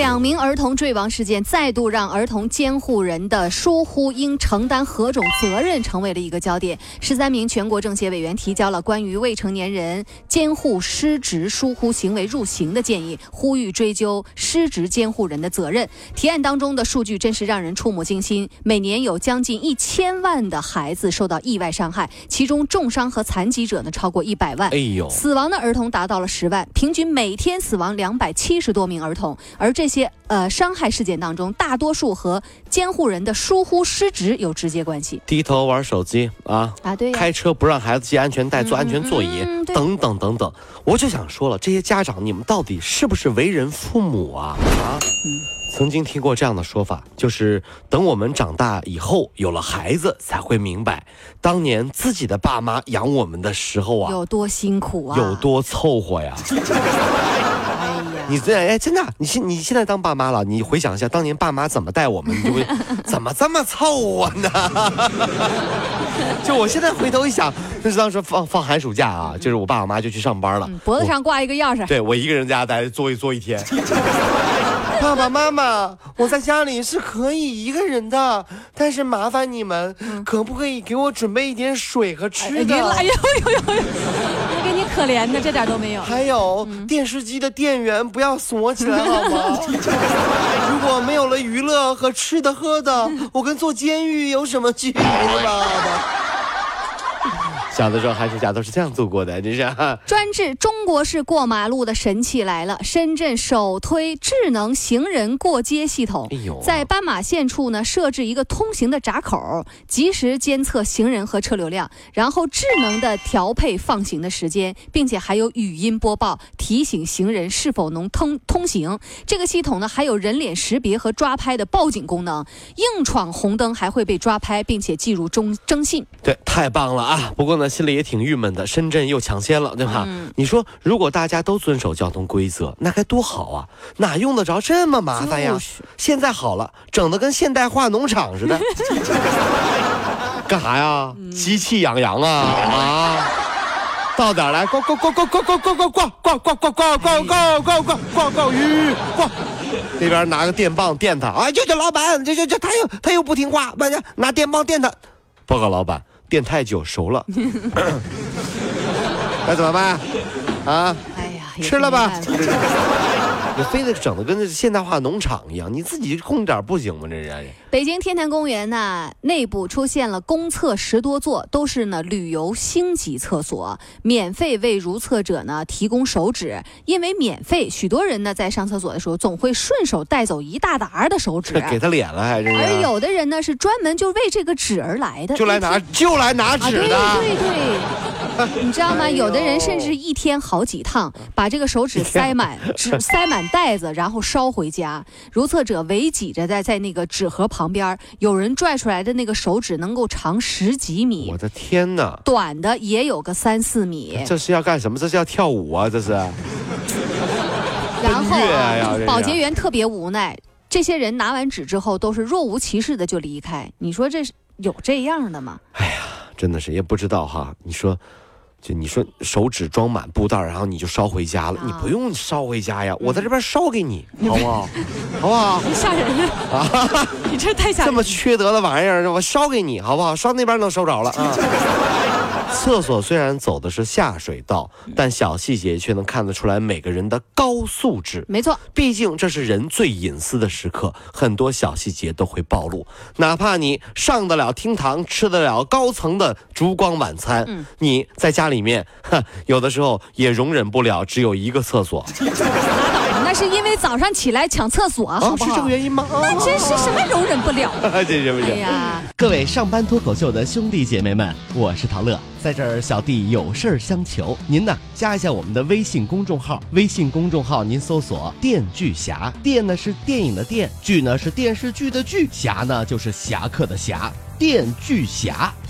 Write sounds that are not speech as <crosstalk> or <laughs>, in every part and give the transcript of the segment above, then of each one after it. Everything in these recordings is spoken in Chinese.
两名儿童坠亡事件再度让儿童监护人的疏忽应承担何种责任成为了一个焦点。十三名全国政协委员提交了关于未成年人监护失职疏忽行为入刑的建议，呼吁追究失职监护人的责任。提案当中的数据真是让人触目惊心：每年有将近一千万的孩子受到意外伤害，其中重伤和残疾者呢超过一百万。哎呦，死亡的儿童达到了十万，平均每天死亡两百七十多名儿童，而这些呃伤害事件当中，大多数和监护人的疏忽失职有直接关系。低头玩手机啊啊，对，开车不让孩子系安全带、坐安全座椅等等等等。我就想说了，这些家长，你们到底是不是为人父母啊？啊，曾经听过这样的说法，就是等我们长大以后有了孩子，才会明白当年自己的爸妈养我们的时候啊，有多辛苦啊，有多凑合呀。<laughs> 你这哎，真的，你现你现在当爸妈了，你回想一下当年爸妈怎么带我们，你就会怎么这么凑合呢？<laughs> 就我现在回头一想，就是当时放放寒暑假啊，就是我爸我妈就去上班了，脖子上挂一个钥匙，对我一个人在家待坐一坐一天。<laughs> 爸爸妈妈，我在家里是可以一个人的，但是麻烦你们，可不可以给我准备一点水和吃的？哎呦呦呦呦！<laughs> 可怜的，这点都没有。还有电视机的电源不要锁起来好吗？<laughs> 如果没有了娱乐和吃的喝的，我跟坐监狱有什么区别吗？小的时候寒暑假都是这样度过的，<laughs> 真是。专治中国式过马路的神器来了！深圳首推智能行人过街系统，在斑马线处呢设置一个通行的闸口，及时监测行人和车流量，然后智能的调配放行的时间，并且还有语音播报提醒行人是否能通通行。这个系统呢还有人脸识别和抓拍的报警功能，硬闯红灯还会被抓拍，并且记入中征信。对，太棒了啊！不过呢。心里也挺郁闷的，深圳又抢先了，对吧？你说，如果大家都遵守交通规则，那该多好啊！哪用得着这么麻烦呀？现在好了，整的跟现代化农场似的。<laughs> 干啥呀？机器养羊啊啊！到点来，挂挂挂挂挂挂挂挂挂挂挂挂挂挂挂挂挂挂挂鱼逛。那边拿个电棒电他，啊，就这老板，这这这他又他又不听话，把拿电棒电他。报告老板。电太久熟了，<laughs> 该怎么办？啊？哎呀，吃了吧。<laughs> 你非得整的跟那现代化农场一样，你自己控制点不行吗？这人。北京天坛公园呢，内部出现了公厕十多座，都是呢旅游星级厕所，免费为如厕者呢提供手纸。因为免费，许多人呢在上厕所的时候总会顺手带走一大沓的手纸，给他脸了还是？而有的人呢是专门就为这个纸而来的，就来拿就来拿纸的。对对对，你知道吗？有的人甚至一天好几趟，把这个手纸塞满纸塞满。<laughs> 袋子，然后捎回家。如厕者围挤着在在那个纸盒旁边，有人拽出来的那个手指能够长十几米。我的天哪！短的也有个三四米。这是要干什么？这是要跳舞啊！这是。然后保洁员特别无奈，这些人拿完纸之后都是若无其事的就离开。你说这是有这样的吗？哎呀，真的是也不知道哈。你说。就你说手指装满布袋，然后你就捎回家了，你不用捎回家呀，我在这边捎给你，好不好？好不好？<laughs> 你吓人啊！<laughs> 你这太吓人，这么缺德的玩意儿，我捎给你，好不好？捎那边能收着了啊。<laughs> 厕所虽然走的是下水道，但小细节却能看得出来每个人的高素质。没错，毕竟这是人最隐私的时刻，很多小细节都会暴露。哪怕你上得了厅堂，吃得了高层的烛光晚餐，你在家里面，哼，有的时候也容忍不了只有一个厕所。<laughs> 早上起来抢厕所，好不好？是这个原因吗？那真是什么容忍不了？<laughs> 哎呀，各位上班脱口秀的兄弟姐妹们，我是陶乐，在这儿小弟有事儿相求，您呢加一下我们的微信公众号，微信公众号您搜索“电锯侠”，电呢是电影的电，剧呢是电视剧的剧，侠呢就是侠客的侠，电锯侠。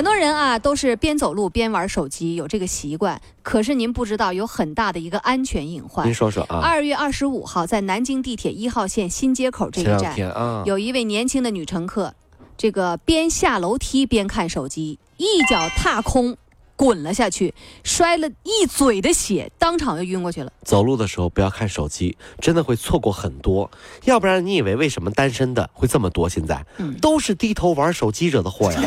很多人啊都是边走路边玩手机，有这个习惯。可是您不知道有很大的一个安全隐患。您说说啊。二月二十五号，在南京地铁一号线新街口这一站，有一位年轻的女乘客，这个边下楼梯边看手机，一脚踏空。滚了下去，摔了一嘴的血，当场就晕过去了。走路的时候不要看手机，真的会错过很多。要不然你以为为什么单身的会这么多？现在，都是低头玩手机惹的祸呀。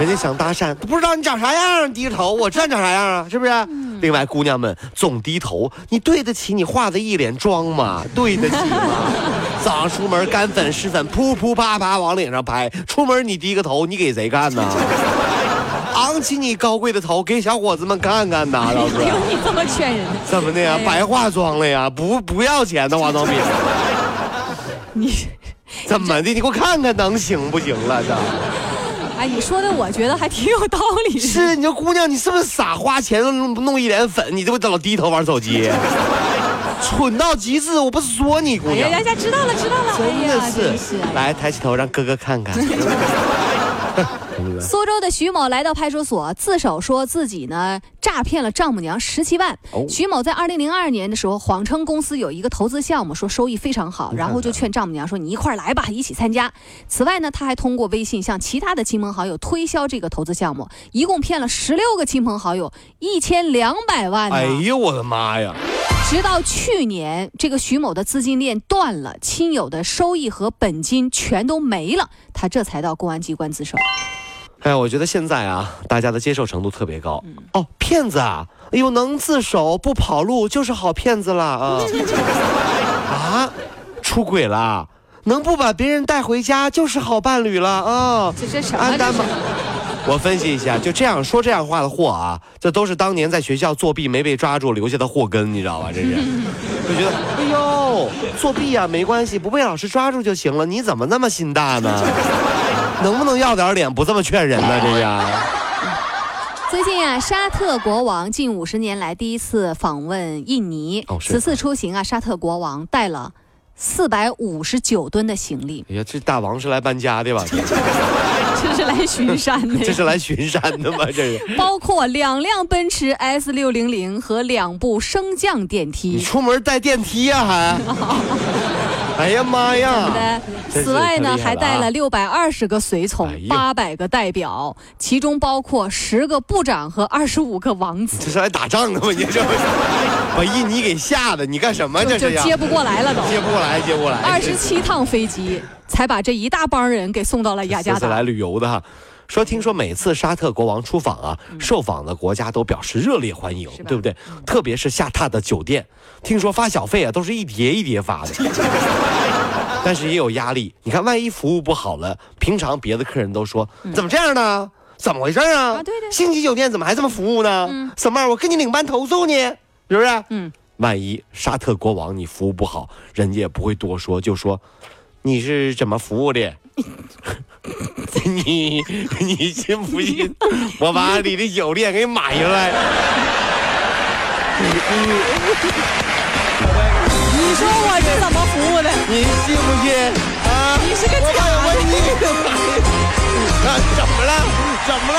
人家想搭讪，不知道你长啥样，低着头，我知道你长啥样啊，是不是？另外，姑娘们总低头，你对得起你化的一脸妆吗？对得起吗？<laughs> 早上出门干粉湿粉噗噗啪啪往脸上拍，出门你低个头，你给谁看呢？<laughs> 昂起你高贵的头，给小伙子们看看呐，老师。有 <laughs> 你这么劝人的？怎么的呀？白化妆了呀？不不要钱的化妆品。你怎么的？你给我看看能行不行了？这。哎，你说的我觉得还挺有道理。是，你说姑娘，你是不是傻？花钱弄弄一脸粉，你这不老低头玩手机？<laughs> 蠢到极致！我不是说你姑娘。大家知道了，知道了。真的是。来，抬起头让哥哥看看。<laughs> 苏州的徐某来到派出所自首，说自己呢诈骗了丈母娘十七万。徐某在二零零二年的时候谎称公司有一个投资项目，说收益非常好，然后就劝丈母娘说：“你一块来吧，一起参加。”此外呢，他还通过微信向其他的亲朋好友推销这个投资项目，一共骗了十六个亲朋好友一千两百万。哎呦我的妈呀！直到去年，这个徐某的资金链断了，亲友的收益和本金全都没了，他这才到公安机关自首。哎，我觉得现在啊，大家的接受程度特别高。哦，骗子啊！哎呦，能自首不跑路就是好骗子了啊！<laughs> 啊，出轨了，能不把别人带回家就是好伴侣了啊！这是什么？我分析一下，就这样说这样话的货啊，这都是当年在学校作弊没被抓住留下的祸根，你知道吧？这是，<laughs> 就觉得哎呦，作弊啊没关系，不被老师抓住就行了。你怎么那么心大呢？能不能要点脸？不这么劝人呢？这是。<laughs> 最近啊，沙特国王近五十年来第一次访问印尼。哦，此次出行啊，沙特国王带了四百五十九吨的行李。哎呀，这大王是来搬家的吧？<laughs> 这是来巡山的。这是来巡山的吗？这是。<laughs> 包括两辆奔驰 S 六零零和两部升降电梯。你出门带电梯呀？还？哎呀妈呀！此外呢，还带了六百二十个随从，八百个代表，其中包括十个部长和二十五个王子。这是来打仗的吗？你这把印尼给吓的，你干什么？这就接不过来了都。接不过来，接不过来。二十七趟飞机才把这一大帮人给送到了雅加达。来旅游的哈。说，听说每次沙特国王出访啊，受访的国家都表示热烈欢迎，对不对？特别是下榻的酒店，听说发小费啊，都是一叠一叠发的。<laughs> 但是也有压力，你看，万一服务不好了，平常别的客人都说怎么这样呢？怎么回事啊？对对，星级酒店怎么还这么服务呢？什么？我跟你领班投诉你，是不是？嗯。万一沙特国王你服务不好，人家也不会多说，就说你是怎么服务的。你你信不信？我把你的酒店给买下来。你说我是怎么服务的？你信不信？啊！你是个假的！那！<laughs> 怎么了？怎么了？